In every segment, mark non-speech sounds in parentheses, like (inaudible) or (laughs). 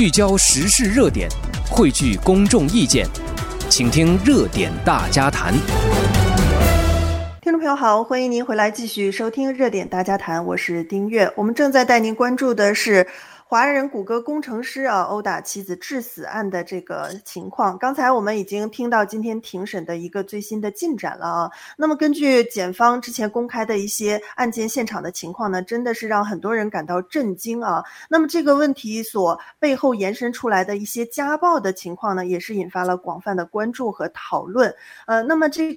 聚焦时事热点，汇聚公众意见，请听热点大家谈。听众朋友好，欢迎您回来继续收听热点大家谈，我是丁月。我们正在带您关注的是。华人谷歌工程师啊，殴打妻子致死案的这个情况，刚才我们已经听到今天庭审的一个最新的进展了啊。那么根据检方之前公开的一些案件现场的情况呢，真的是让很多人感到震惊啊。那么这个问题所背后延伸出来的一些家暴的情况呢，也是引发了广泛的关注和讨论。呃，那么这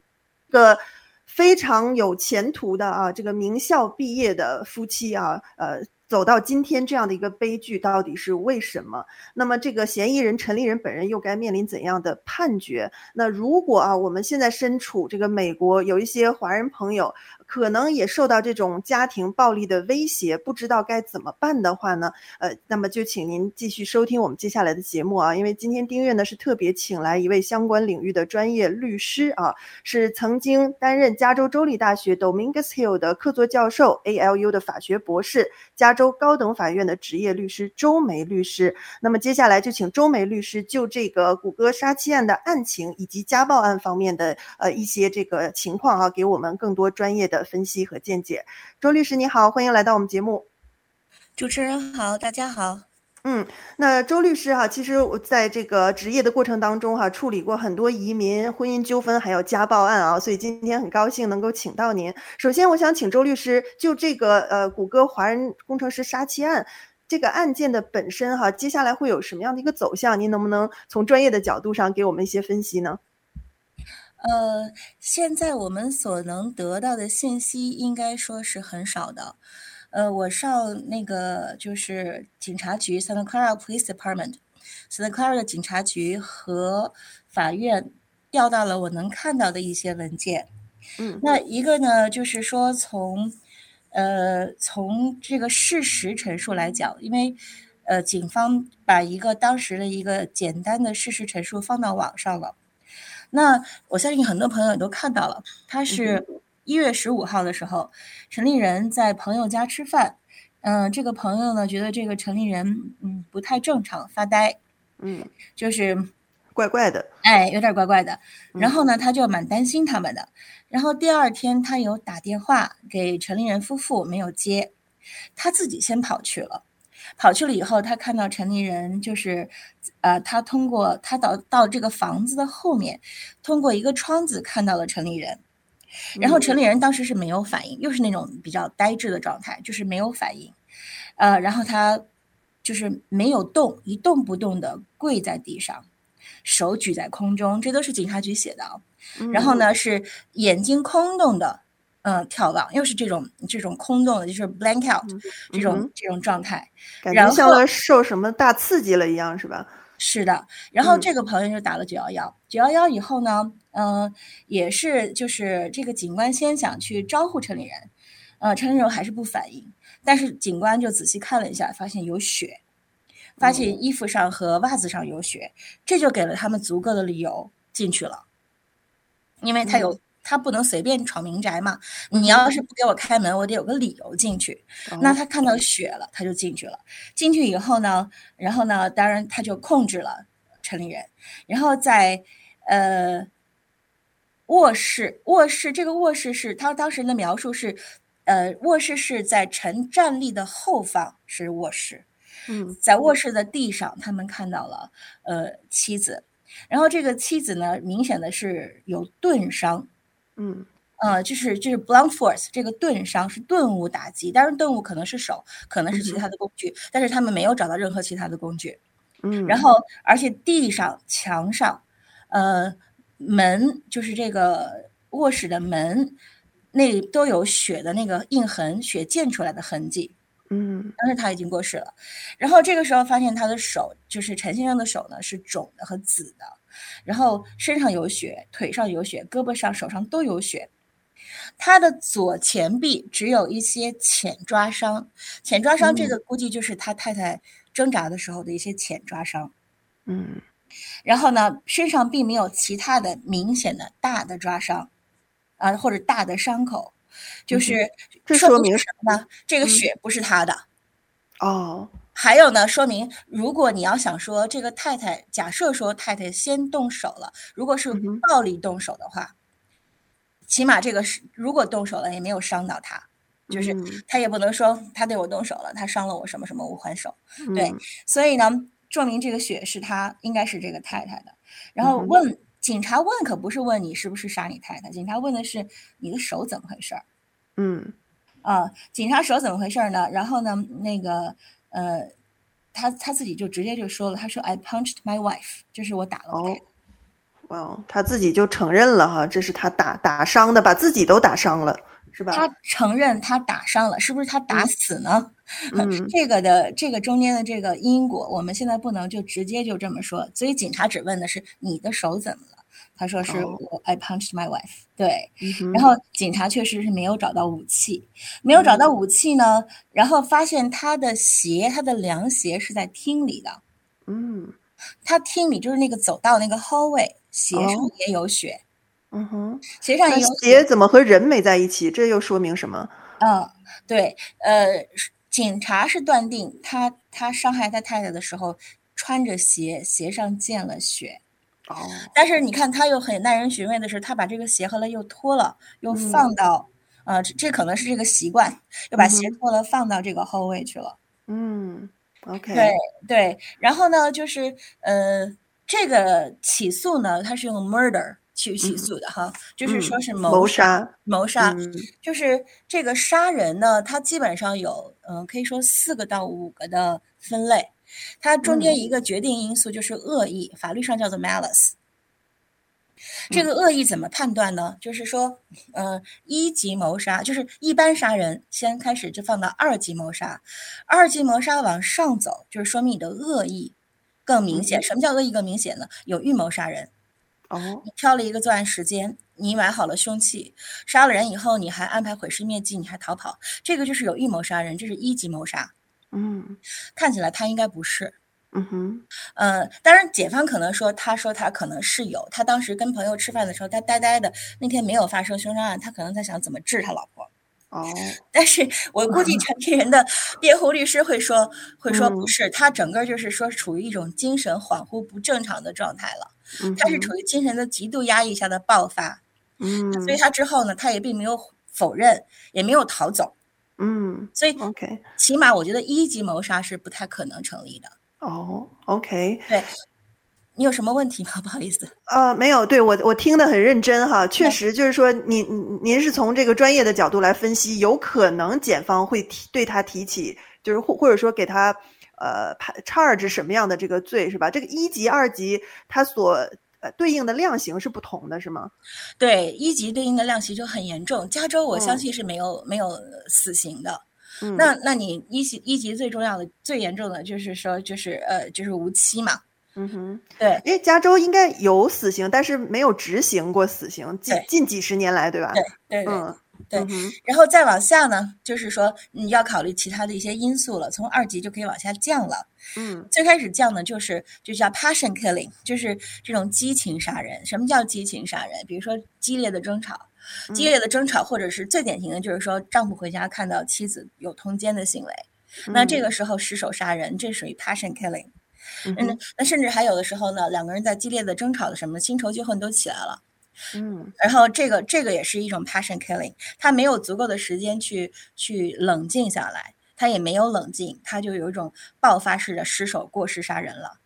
个非常有前途的啊，这个名校毕业的夫妻啊，呃。走到今天这样的一个悲剧，到底是为什么？那么这个嫌疑人陈立人本人又该面临怎样的判决？那如果啊，我们现在身处这个美国，有一些华人朋友。可能也受到这种家庭暴力的威胁，不知道该怎么办的话呢？呃，那么就请您继续收听我们接下来的节目啊，因为今天丁月呢是特别请来一位相关领域的专业律师啊，是曾经担任加州州立大学 Dominguez Hill 的客座教授，ALU 的法学博士，加州高等法院的职业律师周梅律师。那么接下来就请周梅律师就这个谷歌杀妻案的案情以及家暴案方面的呃一些这个情况啊，给我们更多专业的。分析和见解，周律师你好，欢迎来到我们节目。主持人好，大家好。嗯，那周律师哈，其实我在这个职业的过程当中哈，处理过很多移民、婚姻纠纷，还有家暴案啊，所以今天很高兴能够请到您。首先，我想请周律师就这个呃，谷歌华人工程师杀妻案这个案件的本身哈，接下来会有什么样的一个走向？您能不能从专业的角度上给我们一些分析呢？呃，现在我们所能得到的信息应该说是很少的。呃，我上那个就是警察局 Santa Clara Police Department，Santa Clara 的警察局和法院调到了我能看到的一些文件。嗯，那一个呢，就是说从呃从这个事实陈述来讲，因为呃警方把一个当时的一个简单的事实陈述放到网上了。那我相信很多朋友也都看到了，他是一月十五号的时候，陈立人在朋友家吃饭，嗯、呃，这个朋友呢觉得这个陈立人嗯不太正常，发呆，嗯，就是怪怪的，哎，有点怪怪的，然后呢他就蛮担心他们的，然后第二天他有打电话给陈立人夫妇没有接，他自己先跑去了。跑去了以后，他看到陈立人，就是，呃，他通过他到到这个房子的后面，通过一个窗子看到了陈立人，然后城里人当时是没有反应，又是那种比较呆滞的状态，就是没有反应，呃，然后他就是没有动，一动不动的跪在地上，手举在空中，这都是警察局写的啊，然后呢是眼睛空洞的。嗯，眺望又是这种这种空洞的，就是 blank out、嗯、这种、嗯、这种状态，感。觉像受什么大刺激了一样，是吧？是的。然后这个朋友就打了九幺幺，九幺幺以后呢，嗯、呃，也是就是这个警官先想去招呼城里人，呃，城里人还是不反应，但是警官就仔细看了一下，发现有血，发现衣服上和袜子上有血，嗯、这就给了他们足够的理由进去了，因为他有。嗯他不能随便闯民宅嘛？你要是不给我开门，我得有个理由进去。那他看到血了，他就进去了。进去以后呢，然后呢，当然他就控制了城里人。然后在呃卧室，卧室这个卧室是他当时的描述是，呃卧室是在陈站立的后方是卧室。嗯，在卧室的地上，他们看到了呃妻子。然后这个妻子呢，明显的是有钝伤。嗯，呃，就是就是 blunt force 这个钝伤是钝物打击，当然钝物可能是手，可能是其他的工具，嗯、但是他们没有找到任何其他的工具。嗯，然后而且地上、墙上，呃，门就是这个卧室的门，那都有血的那个印痕，血溅出来的痕迹。嗯，但是他已经过世了。然后这个时候发现他的手，就是陈先生的手呢，是肿的和紫的。然后身上有血，腿上有血，胳膊上、手上都有血。他的左前臂只有一些浅抓伤，浅抓伤这个估计就是他太太挣扎的时候的一些浅抓伤。嗯，然后呢，身上并没有其他的明显的大的抓伤，啊，或者大的伤口，就是这说明什么呢？这个血不是他的。哦。还有呢，说明如果你要想说这个太太，假设说太太先动手了，如果是暴力动手的话，嗯、起码这个是如果动手了也没有伤到他，就是他也不能说他对我动手了，他伤了我什么什么我还手，嗯、对，所以呢，证明这个血是他应该是这个太太的。然后问、嗯、警察问可不是问你是不是杀你太太，警察问的是你的手怎么回事儿？嗯，啊，警察手怎么回事儿呢？然后呢，那个。呃，他他自己就直接就说了，他说 I punched my wife，就是我打了我。哇哦，他自己就承认了哈，这是他打打伤的，把自己都打伤了，是吧？他承认他打伤了，是不是他打死呢？嗯，(laughs) 这个的这个中间的这个因果，我们现在不能就直接就这么说，所以警察只问的是你的手怎么了。他说是我，I punched my wife。对，然后警察确实是没有找到武器，没有找到武器呢，然后发现他的鞋，他的凉鞋是在厅里的。嗯，他厅里就是那个走道那个 hallway，鞋上也有血。嗯哼，鞋上也有血，鞋怎么和人没在一起？这又说明什么？嗯，对，呃，警察是断定他他伤害他太太的时候穿着鞋，鞋上溅了血。哦，但是你看，他又很耐人寻味的是，他把这个鞋后来又脱了，又放到，嗯、呃，这这可能是这个习惯，又把鞋脱了放到这个后位去了。嗯，OK，对对，然后呢，就是呃，这个起诉呢，他是用 murder 去起诉的哈，嗯、就是说是谋杀，谋杀，就是这个杀人呢，它基本上有，嗯、呃，可以说四个到五个的分类。它中间一个决定因素就是恶意，嗯、法律上叫做 malice。这个恶意怎么判断呢？嗯、就是说，呃，一级谋杀就是一般杀人，先开始就放到二级谋杀，二级谋杀往上走，就是说明你的恶意更明显。嗯、什么叫恶意更明显呢？有预谋杀人。哦，你挑了一个作案时间，你买好了凶器，杀了人以后，你还安排毁尸灭迹，你还逃跑，这个就是有预谋杀人，这是一级谋杀。嗯，看起来他应该不是。嗯哼，呃，当然，检方可能说，他说他可能是有，他当时跟朋友吃饭的时候，他呆呆的，那天没有发生凶杀案，他可能在想怎么治他老婆。哦，(laughs) 但是我估计陈立人的 (laughs) 辩护律师会说，嗯、会说不是，他整个就是说处于一种精神恍惚不正常的状态了，嗯、他是处于精神的极度压抑下的爆发。嗯，所以他之后呢，他也并没有否认，也没有逃走。嗯，所以 OK，起码我觉得一级谋杀是不太可能成立的。哦，OK，对，你有什么问题吗？(laughs) 不好意思，呃，没有，对，我我听得很认真哈，确实就是说，您您是从这个专业的角度来分析，有可能检方会提对他提起，就是或或者说给他呃判 charge 什么样的这个罪是吧？这个一级、二级，他所。呃，对应的量刑是不同的，是吗？对，一级对应的量刑就很严重。加州我相信是没有、嗯、没有死刑的。嗯、那那你一级一级最重要的、最严重的就是说，就是呃，就是无期嘛。嗯哼，对，因为加州应该有死刑，但是没有执行过死刑，近近几十年来，对吧？对对对。嗯对，嗯、然后再往下呢，就是说你要考虑其他的一些因素了。从二级就可以往下降了。嗯，最开始降呢，就是就叫 passion killing，就是这种激情杀人。什么叫激情杀人？比如说激烈的争吵，激烈的争吵，或者是最典型的就是说丈夫回家看到妻子有通奸的行为，嗯、那这个时候失手杀人，这属于 passion killing。嗯，那甚至还有的时候呢，两个人在激烈的争吵的什么新仇旧恨都起来了。嗯，然后这个这个也是一种 passion killing，他没有足够的时间去去冷静下来，他也没有冷静，他就有一种爆发式的失手过失杀人了。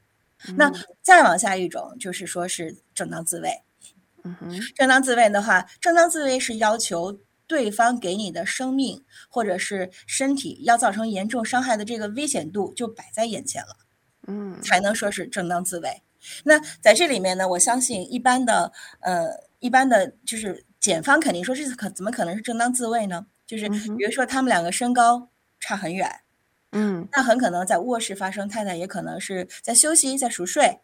嗯、那再往下一种就是说是正当自卫。嗯哼，正当自卫的话，正当自卫是要求对方给你的生命或者是身体要造成严重伤害的这个危险度就摆在眼前了，嗯，才能说是正当自卫。那在这里面呢，我相信一般的，呃，一般的就是检方肯定说这可怎么可能是正当自卫呢？就是比如说他们两个身高差很远，嗯，那很可能在卧室发生，太太也可能是在休息，在熟睡，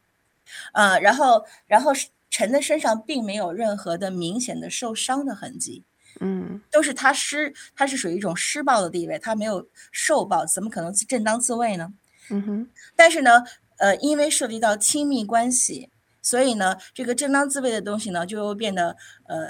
啊、呃，然后然后陈的身上并没有任何的明显的受伤的痕迹，嗯，都是他施，他是属于一种施暴的地位，他没有受暴，怎么可能正当自卫呢？嗯哼，但是呢。呃，因为涉及到亲密关系，所以呢，这个正当自卫的东西呢，就会变得呃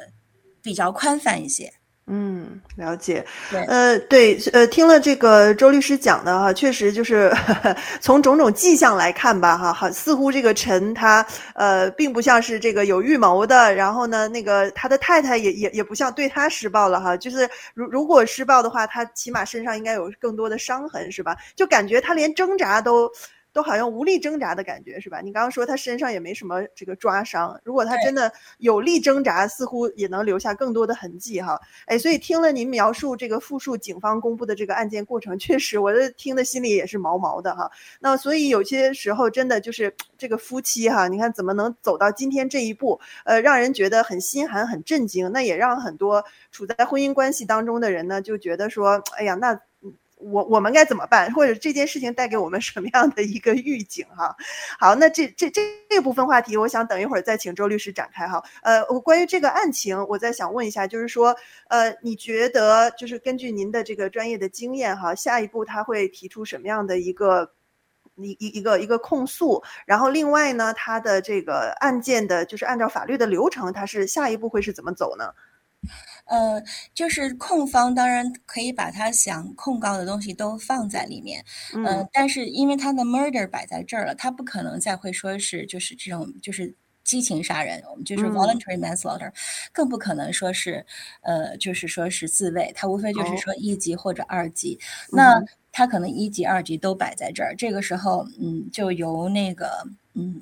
比较宽泛一些。嗯，了解。对，呃，对，呃，听了这个周律师讲的哈，确实就是呵呵 (laughs) 从种种迹象来看吧，哈，好，似乎这个陈他呃，并不像是这个有预谋的，然后呢，那个他的太太也也也不像对他施暴了哈，就是如如果施暴的话，他起码身上应该有更多的伤痕，是吧？就感觉他连挣扎都。都好像无力挣扎的感觉，是吧？你刚刚说他身上也没什么这个抓伤，如果他真的有力挣扎，似乎也能留下更多的痕迹哈。哎，所以听了您描述这个复述警方公布的这个案件过程，确实我的听的心里也是毛毛的哈。那所以有些时候真的就是这个夫妻哈，你看怎么能走到今天这一步？呃，让人觉得很心寒、很震惊。那也让很多处在婚姻关系当中的人呢，就觉得说，哎呀，那。我我们该怎么办？或者这件事情带给我们什么样的一个预警？哈，好，那这这这这部分话题，我想等一会儿再请周律师展开哈。呃，我关于这个案情，我再想问一下，就是说，呃，你觉得就是根据您的这个专业的经验哈，下一步他会提出什么样的一个一一一个一个控诉？然后另外呢，他的这个案件的，就是按照法律的流程，他是下一步会是怎么走呢？呃，就是控方当然可以把他想控告的东西都放在里面，嗯、呃，但是因为他的 murder 摆在这儿了，他不可能再会说是就是这种就是激情杀人，我们就是 voluntary manslaughter，嗯、更不可能说是呃就是说是自卫，他无非就是说一级或者二级，哦、那他可能一级二级都摆在这儿，嗯、这个时候嗯就由那个嗯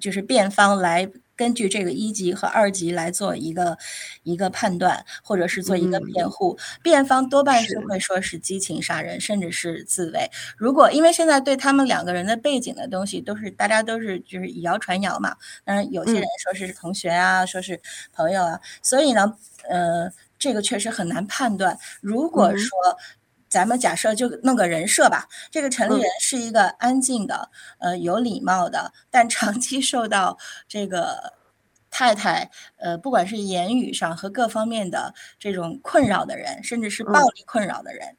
就是辩方来。根据这个一级和二级来做一个一个判断，或者是做一个辩护，辩方多半是会说是激情杀人，甚至是自卫。如果因为现在对他们两个人的背景的东西都是大家都是就是以谣传谣嘛，当然有些人说是同学啊，说是朋友啊，所以呢，呃，这个确实很难判断。如果说，咱们假设就弄个人设吧，这个陈立人是一个安静的，呃，有礼貌的，但长期受到这个太太，呃，不管是言语上和各方面的这种困扰的人，甚至是暴力困扰的人，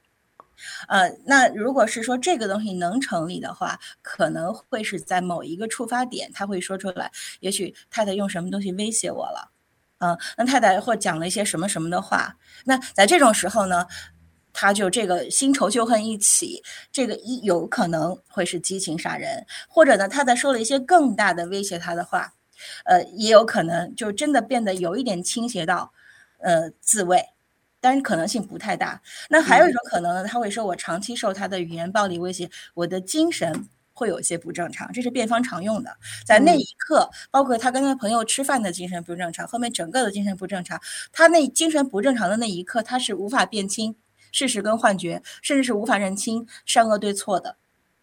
呃，那如果是说这个东西能成立的话，可能会是在某一个触发点，他会说出来，也许太太用什么东西威胁我了，嗯，那太太或讲了一些什么什么的话，那在这种时候呢？他就这个新仇旧恨一起，这个一有可能会是激情杀人，或者呢，他在说了一些更大的威胁他的话，呃，也有可能就真的变得有一点倾斜到，呃，自卫，但是可能性不太大。那还有一种可能呢，他会说我长期受他的语言暴力威胁，我的精神会有一些不正常，这是辩方常用的，在那一刻，包括他跟他朋友吃饭的精神不正常，后面整个的精神不正常，他那精神不正常的那一刻，他是无法辨清。事实跟幻觉，甚至是无法认清善恶对错的，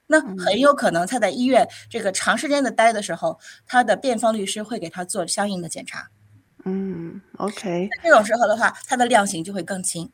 那很有可能他在医院这个长时间的待的时候，他的辩方律师会给他做相应的检查。嗯，OK。这种时候的话，他的量刑就会更轻。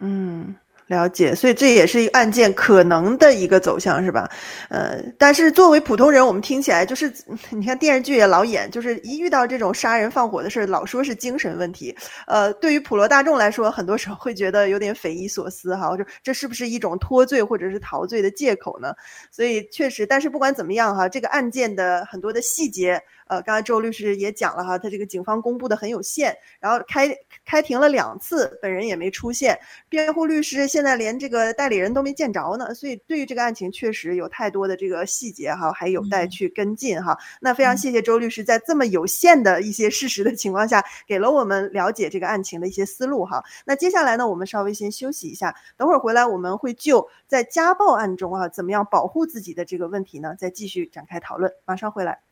嗯。了解，所以这也是一个案件可能的一个走向，是吧？呃，但是作为普通人，我们听起来就是，(laughs) 你看电视剧也老演，就是一遇到这种杀人放火的事，老说是精神问题。呃，对于普罗大众来说，很多时候会觉得有点匪夷所思哈，就这是不是一种脱罪或者是逃罪的借口呢？所以确实，但是不管怎么样哈，这个案件的很多的细节。呃，刚才周律师也讲了哈，他这个警方公布的很有限，然后开开庭了两次，本人也没出现，辩护律师现在连这个代理人都没见着呢，所以对于这个案情确实有太多的这个细节哈，还有待去跟进哈。那非常谢谢周律师在这么有限的一些事实的情况下，给了我们了解这个案情的一些思路哈。那接下来呢，我们稍微先休息一下，等会儿回来我们会就在家暴案中啊，怎么样保护自己的这个问题呢，再继续展开讨论，马上回来。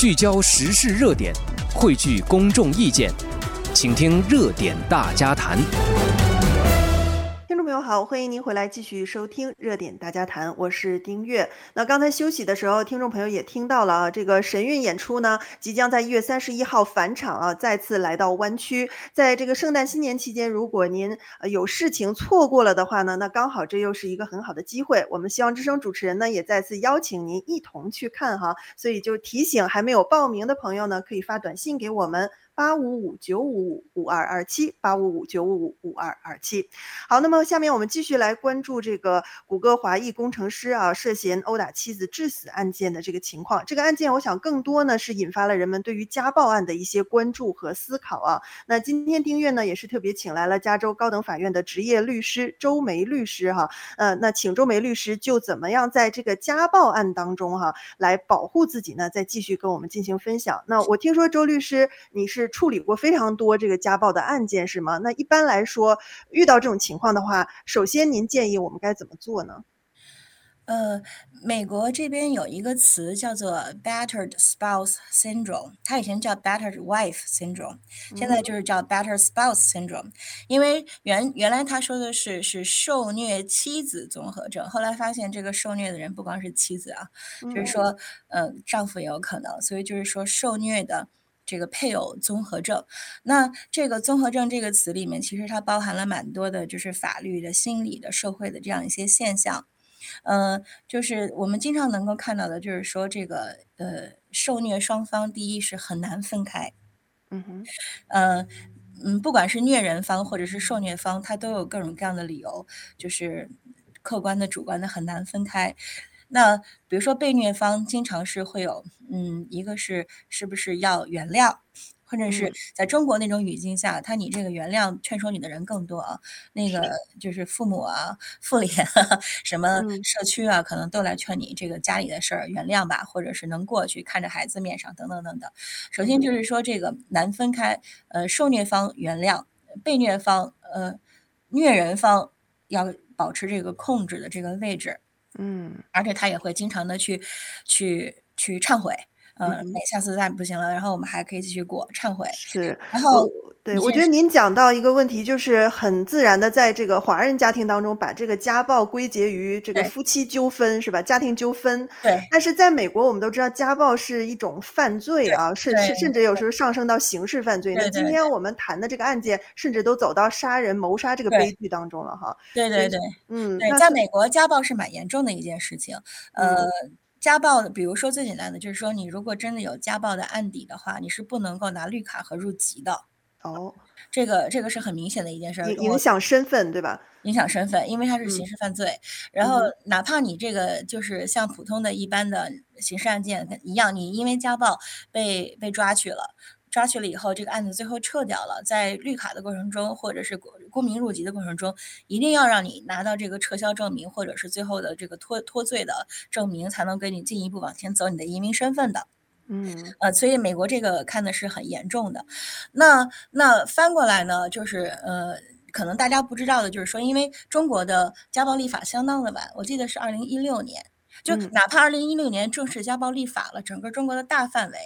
聚焦时事热点，汇聚公众意见，请听热点大家谈。好，欢迎您回来继续收听热点大家谈，我是丁月。那刚才休息的时候，听众朋友也听到了啊，这个神韵演出呢，即将在一月三十一号返场啊，再次来到湾区。在这个圣诞新年期间，如果您有事情错过了的话呢，那刚好这又是一个很好的机会。我们希望之声主持人呢，也再次邀请您一同去看哈。所以就提醒还没有报名的朋友呢，可以发短信给我们。八五五九五五五二二七八五五九五五五二二七。好，那么下面我们继续来关注这个谷歌华裔工程师啊涉嫌殴打妻子致死案件的这个情况。这个案件，我想更多呢是引发了人们对于家暴案的一些关注和思考啊。那今天丁月呢也是特别请来了加州高等法院的执业律师周梅律师哈，呃，那请周梅律师就怎么样在这个家暴案当中哈来保护自己呢？再继续跟我们进行分享。那我听说周律师你是处理过非常多这个家暴的案件是吗？那一般来说遇到这种情况的话，首先您建议我们该怎么做呢？呃，美国这边有一个词叫做 battered spouse syndrome，它以前叫 battered wife syndrome，现在就是叫 battered spouse syndrome。因为原原来他说的是是受虐妻子综合症，后来发现这个受虐的人不光是妻子啊，就是说，呃，丈夫也有可能，所以就是说受虐的这个配偶综合症。那这个综合症这个词里面，其实它包含了蛮多的，就是法律的、心理的、社会的这样一些现象。呃，就是我们经常能够看到的，就是说这个呃，受虐双方第一是很难分开，嗯哼，呃，嗯，不管是虐人方或者是受虐方，他都有各种各样的理由，就是客观的、主观的很难分开。那比如说被虐方经常是会有，嗯，一个是是不是要原谅。或者是在中国那种语境下，他你这个原谅劝说你的人更多啊，那个就是父母啊、妇联啊、什么社区啊，可能都来劝你这个家里的事儿原谅吧，或者是能过去，看着孩子面上等等等等。首先就是说这个难分开，呃，受虐方原谅，被虐方呃虐人方要保持这个控制的这个位置，嗯，而且他也会经常的去去去忏悔。嗯，那下次再不行了，然后我们还可以继续过忏悔。是，然后对，我觉得您讲到一个问题，就是很自然的在这个华人家庭当中，把这个家暴归结于这个夫妻纠纷，是吧？家庭纠纷。对。但是在美国，我们都知道家暴是一种犯罪啊，甚甚甚至有时候上升到刑事犯罪。那今天我们谈的这个案件，甚至都走到杀人谋杀这个悲剧当中了哈。对对对，嗯，对，在美国家暴是蛮严重的一件事情，呃。家暴的，比如说最简单的就是说，你如果真的有家暴的案底的话，你是不能够拿绿卡和入籍的。哦，这个这个是很明显的一件事，影响身份，对吧？影响身份，因为它是刑事犯罪。嗯、然后哪怕你这个就是像普通的一般的刑事案件一样，你因为家暴被被抓去了。抓去了以后，这个案子最后撤掉了。在绿卡的过程中，或者是公民入籍的过程中，一定要让你拿到这个撤销证明，或者是最后的这个脱脱罪的证明，才能给你进一步往前走你的移民身份的。嗯，呃，所以美国这个看的是很严重的。那那翻过来呢，就是呃，可能大家不知道的就是说，因为中国的家暴立法相当的晚，我记得是二零一六年，就哪怕二零一六年正式家暴立法了，整个中国的大范围。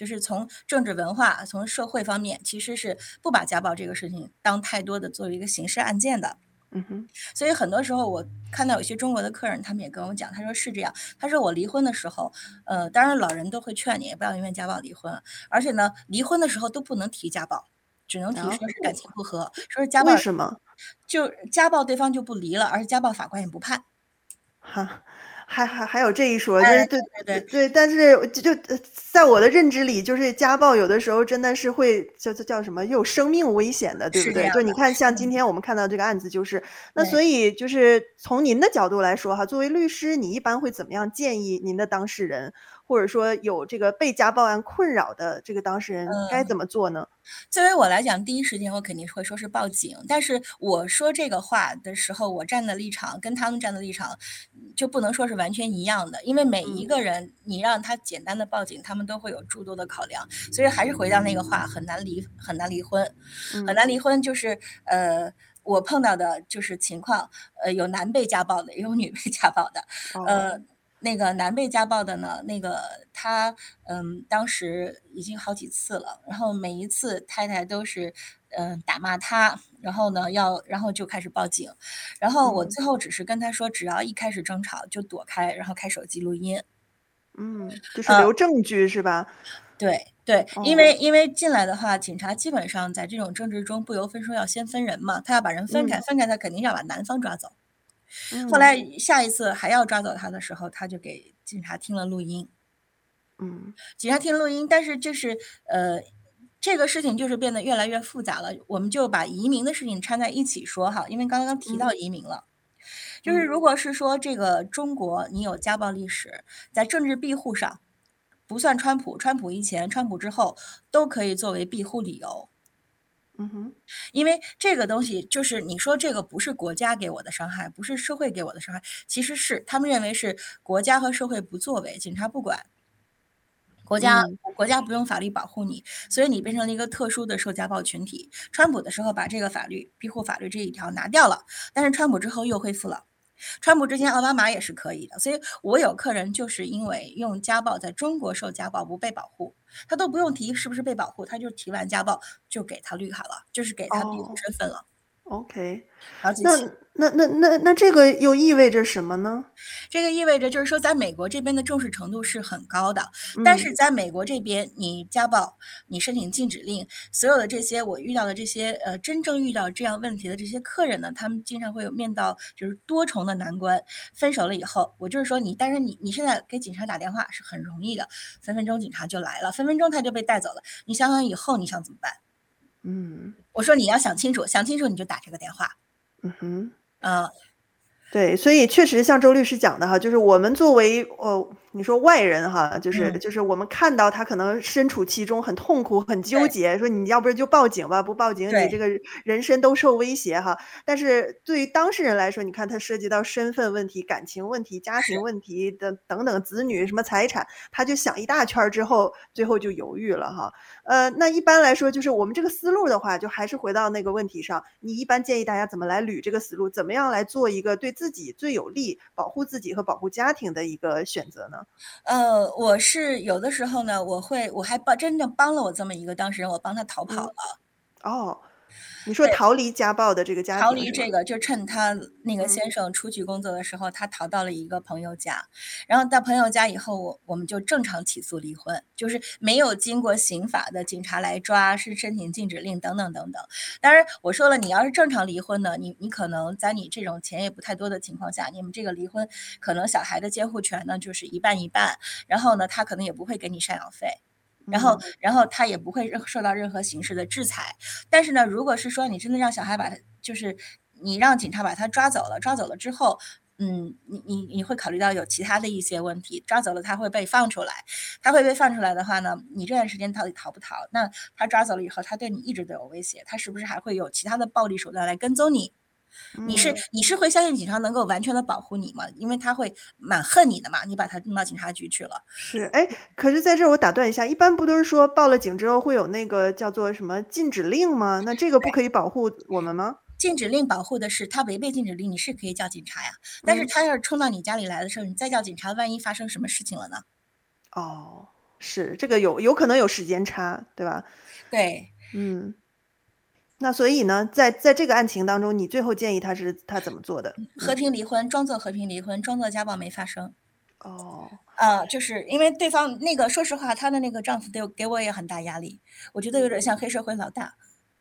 就是从政治文化、从社会方面，其实是不把家暴这个事情当太多的作为一个刑事案件的。嗯哼，所以很多时候我看到有些中国的客人，他们也跟我讲，他说是这样，他说我离婚的时候，呃，当然老人都会劝你不要因为家暴离婚，而且呢，离婚的时候都不能提家暴，只能提说是感情不和，哦、说是家暴。为什么？就家暴对方就不离了，而且家暴法官也不判。哈。还还还有这一说，就是对对对对，但是就就在我的认知里，就是家暴有的时候真的是会叫叫叫什么有生命危险的，对不对？就你看，像今天我们看到这个案子，就是那所以就是从您的角度来说哈，作为律师，你一般会怎么样建议您的当事人？或者说有这个被家暴案困扰的这个当事人该怎么做呢？嗯，作为我来讲，第一时间我肯定会说是报警。但是我说这个话的时候，我站的立场跟他们站的立场就不能说是完全一样的，因为每一个人你让他简单的报警，他们都会有诸多的考量。所以还是回到那个话，很难离很难离婚，很难离婚就是呃，我碰到的就是情况，呃，有男被家暴的，也有女被家暴的，呃。那个男被家暴的呢，那个他嗯，当时已经好几次了，然后每一次太太都是嗯打骂他，然后呢要然后就开始报警，然后我最后只是跟他说，只要一开始争吵就躲开，然后开手机录音，嗯，就是留证据、呃、是吧？对对，因为因为进来的话，警察基本上在这种争执中不由分说要先分人嘛，他要把人分开，嗯、分开他肯定要把男方抓走。后来下一次还要抓走他的时候，他就给警察听了录音。嗯，警察听录音，但是就是呃，这个事情就是变得越来越复杂了。我们就把移民的事情掺在一起说哈，因为刚刚提到移民了，嗯、就是如果是说这个中国你有家暴历史，在政治庇护上，不算川普，川普以前、川普之后都可以作为庇护理由。嗯哼，因为这个东西就是你说这个不是国家给我的伤害，不是社会给我的伤害，其实是他们认为是国家和社会不作为，警察不管。国家国家不用法律保护你，所以你变成了一个特殊的受家暴群体。川普的时候把这个法律庇护法律这一条拿掉了，但是川普之后又恢复了。川普之前奥巴马也是可以的，所以我有客人就是因为用家暴在中国受家暴不被保护，他都不用提是不是被保护，他就提完家暴就给他绿卡了，就是给他庇护身份了。Oh, OK，好，那。那那那那这个又意味着什么呢？这个意味着就是说，在美国这边的重视程度是很高的，但是在美国这边，你家暴，你申请禁止令，所有的这些我遇到的这些呃，真正遇到这样问题的这些客人呢，他们经常会有面到就是多重的难关。分手了以后，我就是说你，但是你你现在给警察打电话是很容易的，分分钟警察就来了，分分钟他就被带走了。你想想以后你想怎么办？嗯，我说你要想清楚，想清楚你就打这个电话。嗯哼。嗯，对，所以确实像周律师讲的哈，就是我们作为呃。你说外人哈，就是就是我们看到他可能身处其中很痛苦很纠结，说你要不然就报警吧，不报警你这个人身都受威胁哈。但是对于当事人来说，你看他涉及到身份问题、感情问题、家庭问题的等等子女什么财产，他就想一大圈之后，最后就犹豫了哈。呃，那一般来说，就是我们这个思路的话，就还是回到那个问题上，你一般建议大家怎么来捋这个思路，怎么样来做一个对自己最有利、保护自己和保护家庭的一个选择呢？呃，我是有的时候呢，我会我还帮真正帮了我这么一个当事人，我帮他逃跑了。嗯、哦。你说逃离家暴的这个家庭，逃离这个就趁他那个先生出去工作的时候，嗯、他逃到了一个朋友家，然后到朋友家以后，我我们就正常起诉离婚，就是没有经过刑法的警察来抓，是申请禁止令等等等等。当然我说了，你要是正常离婚呢，你你可能在你这种钱也不太多的情况下，你们这个离婚可能小孩的监护权呢就是一半一半，然后呢他可能也不会给你赡养费。然后，然后他也不会受到任何形式的制裁。但是呢，如果是说你真的让小孩把他，就是你让警察把他抓走了，抓走了之后，嗯，你你你会考虑到有其他的一些问题。抓走了他会被放出来，他会被放出来的话呢，你这段时间到底逃不逃？那他抓走了以后，他对你一直都有威胁，他是不是还会有其他的暴力手段来跟踪你？你是你是会相信警察能够完全的保护你吗？因为他会蛮恨你的嘛，你把他弄到警察局去了。是，哎，可是在这儿我打断一下，一般不都是说报了警之后会有那个叫做什么禁止令吗？那这个不可以保护我们吗？禁止令保护的是他违背禁止令，你是可以叫警察呀。但是他要是冲到你家里来的时候，你再叫警察，万一发生什么事情了呢？哦，是这个有有可能有时间差，对吧？对，嗯。那所以呢，在在这个案情当中，你最后建议他是他怎么做的？和平离婚，装作和平离婚，装作家暴没发生。哦，啊，就是因为对方那个，说实话，她的那个丈夫对给我也很大压力，我觉得有点像黑社会老大。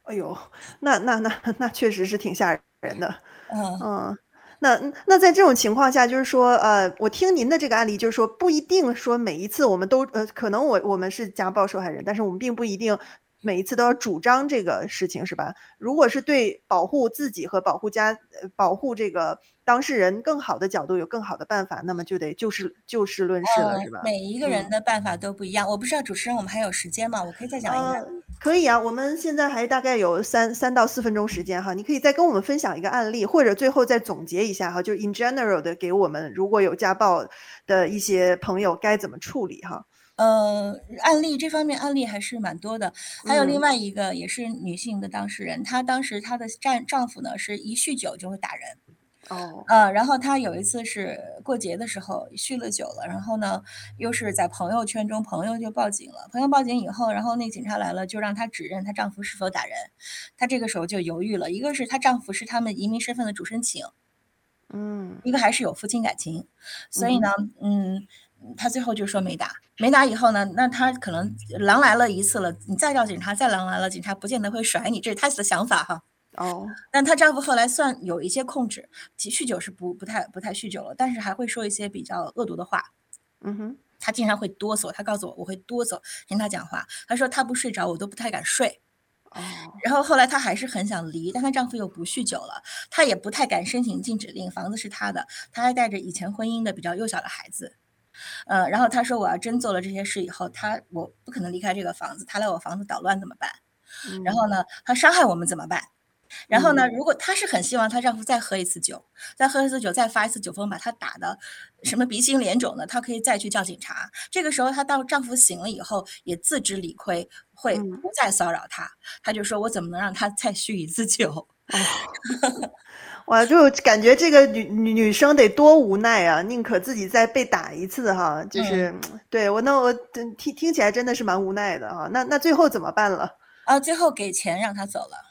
哎呦，那那那那确实是挺吓人的。嗯嗯，那那在这种情况下，就是说，呃，我听您的这个案例，就是说不一定说每一次我们都呃，可能我我们是家暴受害人，但是我们并不一定。每一次都要主张这个事情是吧？如果是对保护自己和保护家、呃、保护这个当事人更好的角度，有更好的办法，那么就得就事就事论事了，是吧？每一个人的办法都不一样。嗯、我不知道主持人，我们还有时间吗？我可以再讲一个、呃。可以啊，我们现在还大概有三三到四分钟时间哈，你可以再跟我们分享一个案例，或者最后再总结一下哈，就 in general 的给我们，如果有家暴的一些朋友该怎么处理哈。呃，案例这方面案例还是蛮多的，还有另外一个也是女性的当事人，嗯、她当时她的丈丈夫呢是一酗酒就会打人，哦，呃，然后她有一次是过节的时候酗了酒了，然后呢又是在朋友圈中，朋友就报警了，朋友报警以后，然后那警察来了就让她指认她丈夫是否打人，她这个时候就犹豫了，一个是她丈夫是他们移民身份的主申请，嗯，一个还是有夫妻感情，所以呢，嗯。嗯他最后就说没打，没打以后呢，那他可能狼来了一次了，你再叫警察，再狼来了，警察不见得会甩你，这是他的想法哈。哦，但她丈夫后来算有一些控制，其酗酒是不不太不太酗酒了，但是还会说一些比较恶毒的话。嗯哼，她经常会哆嗦。她告诉我，我会哆嗦听她讲话。她说她不睡着，我都不太敢睡。哦，然后后来她还是很想离，但她丈夫又不酗酒了，她也不太敢申请禁止令，房子是她的，她还带着以前婚姻的比较幼小的孩子。呃，然后她说，我要真做了这些事以后，她我不可能离开这个房子，她来我房子捣乱怎么办？嗯、然后呢，她伤害我们怎么办？然后呢，如果她是很希望她丈夫再喝一次酒，再喝一次酒，再发一次酒疯，把她打的什么鼻青脸肿的，她可以再去叫警察。这个时候，她到丈夫醒了以后，也自知理亏，会不再骚扰她。她就说：“我怎么能让她 (laughs) 再酗一次酒？” (laughs) 哇，就感觉这个女女女生得多无奈啊！宁可自己再被打一次哈，就是、嗯、对我那我听听起来真的是蛮无奈的哈。那那最后怎么办了？啊，最后给钱让他走了。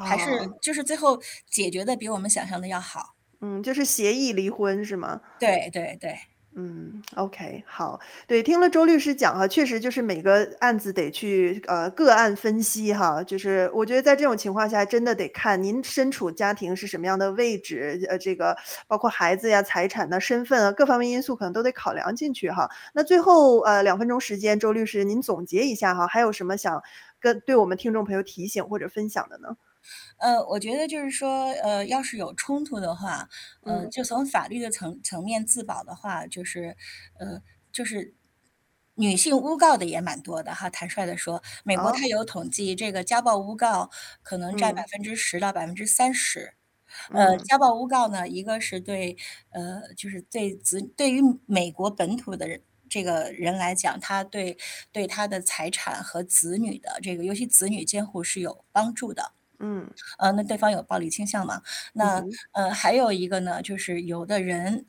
还是就是最后解决的比我们想象的要好，嗯，就是协议离婚是吗？对对对，嗯，OK，好，对，听了周律师讲哈，确实就是每个案子得去呃个案分析哈，就是我觉得在这种情况下，真的得看您身处家庭是什么样的位置，呃，这个包括孩子呀、财产的身份啊，各方面因素可能都得考量进去哈。那最后呃两分钟时间，周律师您总结一下哈，还有什么想跟对我们听众朋友提醒或者分享的呢？呃，我觉得就是说，呃，要是有冲突的话，呃，就从法律的层层面自保的话，就是，呃，就是女性诬告的也蛮多的哈。坦率的说，美国它有统计，这个家暴诬告可能占百分之十到百分之三十。呃，家暴诬告呢，一个是对，呃，就是对子对于美国本土的人这个人来讲，他对对他的财产和子女的这个，尤其子女监护是有帮助的。嗯，呃，那对方有暴力倾向嘛？那呃，还有一个呢，就是有的人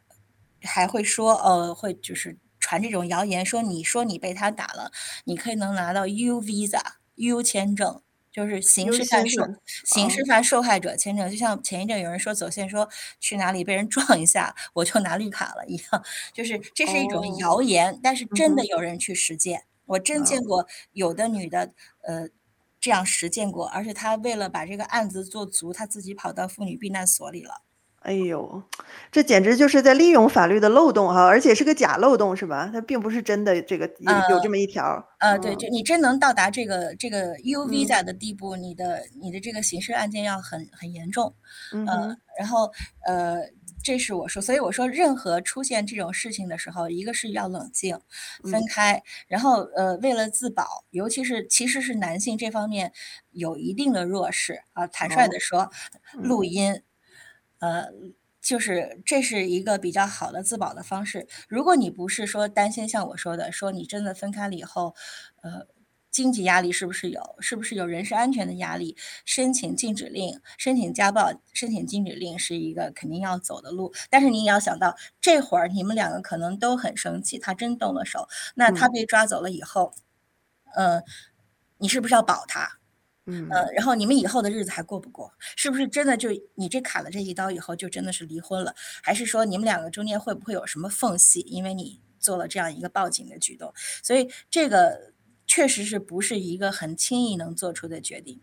还会说，呃，会就是传这种谣言，说你说你被他打了，你可以能拿到 U visa U 签证，就是刑事犯受刑事犯受害者签证，就像前一阵有人说走线说去哪里被人撞一下，我就拿绿卡了一样，就是这是一种谣言，哦、但是真的。有人去实践，嗯、我真见过有的女的，呃。这样实践过，而且他为了把这个案子做足，他自己跑到妇女避难所里了。哎呦，这简直就是在利用法律的漏洞哈，而且是个假漏洞是吧？它并不是真的这个有有这么一条。呃，呃对，就你真能到达这个这个 U visa 的地步，嗯、你的你的这个刑事案件要很很严重。嗯、呃，然后呃。这是我说，所以我说，任何出现这种事情的时候，一个是要冷静，分开，嗯、然后呃，为了自保，尤其是其实是男性这方面有一定的弱势啊。坦率的说，哦、录音，呃，就是这是一个比较好的自保的方式。如果你不是说担心像我说的，说你真的分开了以后，呃。经济压力是不是有？是不是有人身安全的压力？申请禁止令、申请家暴、申请禁止令是一个肯定要走的路。但是你也要想到，这会儿你们两个可能都很生气，他真动了手，那他被抓走了以后，嗯、呃，你是不是要保他？嗯，呃，然后你们以后的日子还过不过？是不是真的就你这砍了这一刀以后就真的是离婚了？还是说你们两个中间会不会有什么缝隙？因为你做了这样一个报警的举动，所以这个。确实是不是一个很轻易能做出的决定。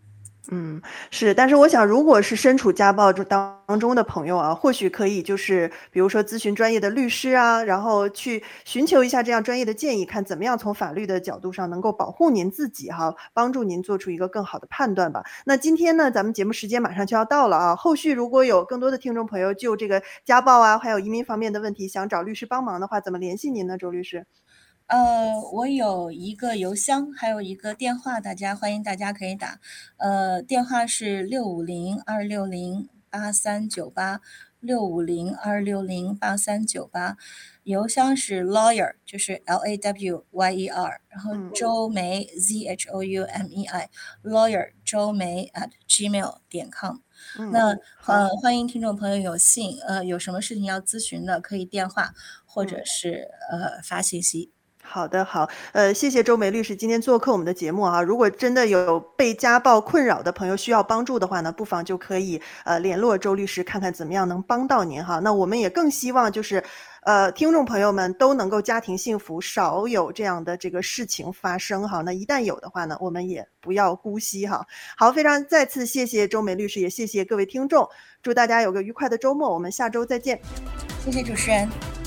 嗯，是，但是我想，如果是身处家暴当中的朋友啊，或许可以就是，比如说咨询专业的律师啊，然后去寻求一下这样专业的建议，看怎么样从法律的角度上能够保护您自己哈，帮助您做出一个更好的判断吧。那今天呢，咱们节目时间马上就要到了啊，后续如果有更多的听众朋友就这个家暴啊，还有移民方面的问题想找律师帮忙的话，怎么联系您呢，周律师？呃，我有一个邮箱，还有一个电话，大家欢迎大家可以打。呃，电话是六五零二六零八三九八，六五零二六零八三九八。邮箱是 lawyer，就是 L A W Y E R，然后周梅 Z H O U M E I，lawyer 周梅 at gmail 点 com。那呃，欢迎听众朋友有幸呃有什么事情要咨询的，可以电话或者是呃发信息。好的，好，呃，谢谢周梅律师今天做客我们的节目啊。如果真的有被家暴困扰的朋友需要帮助的话呢，不妨就可以呃联络周律师，看看怎么样能帮到您哈。那我们也更希望就是，呃，听众朋友们都能够家庭幸福，少有这样的这个事情发生哈。那一旦有的话呢，我们也不要姑息哈。好，非常再次谢谢周梅律师，也谢谢各位听众，祝大家有个愉快的周末，我们下周再见。谢谢主持人。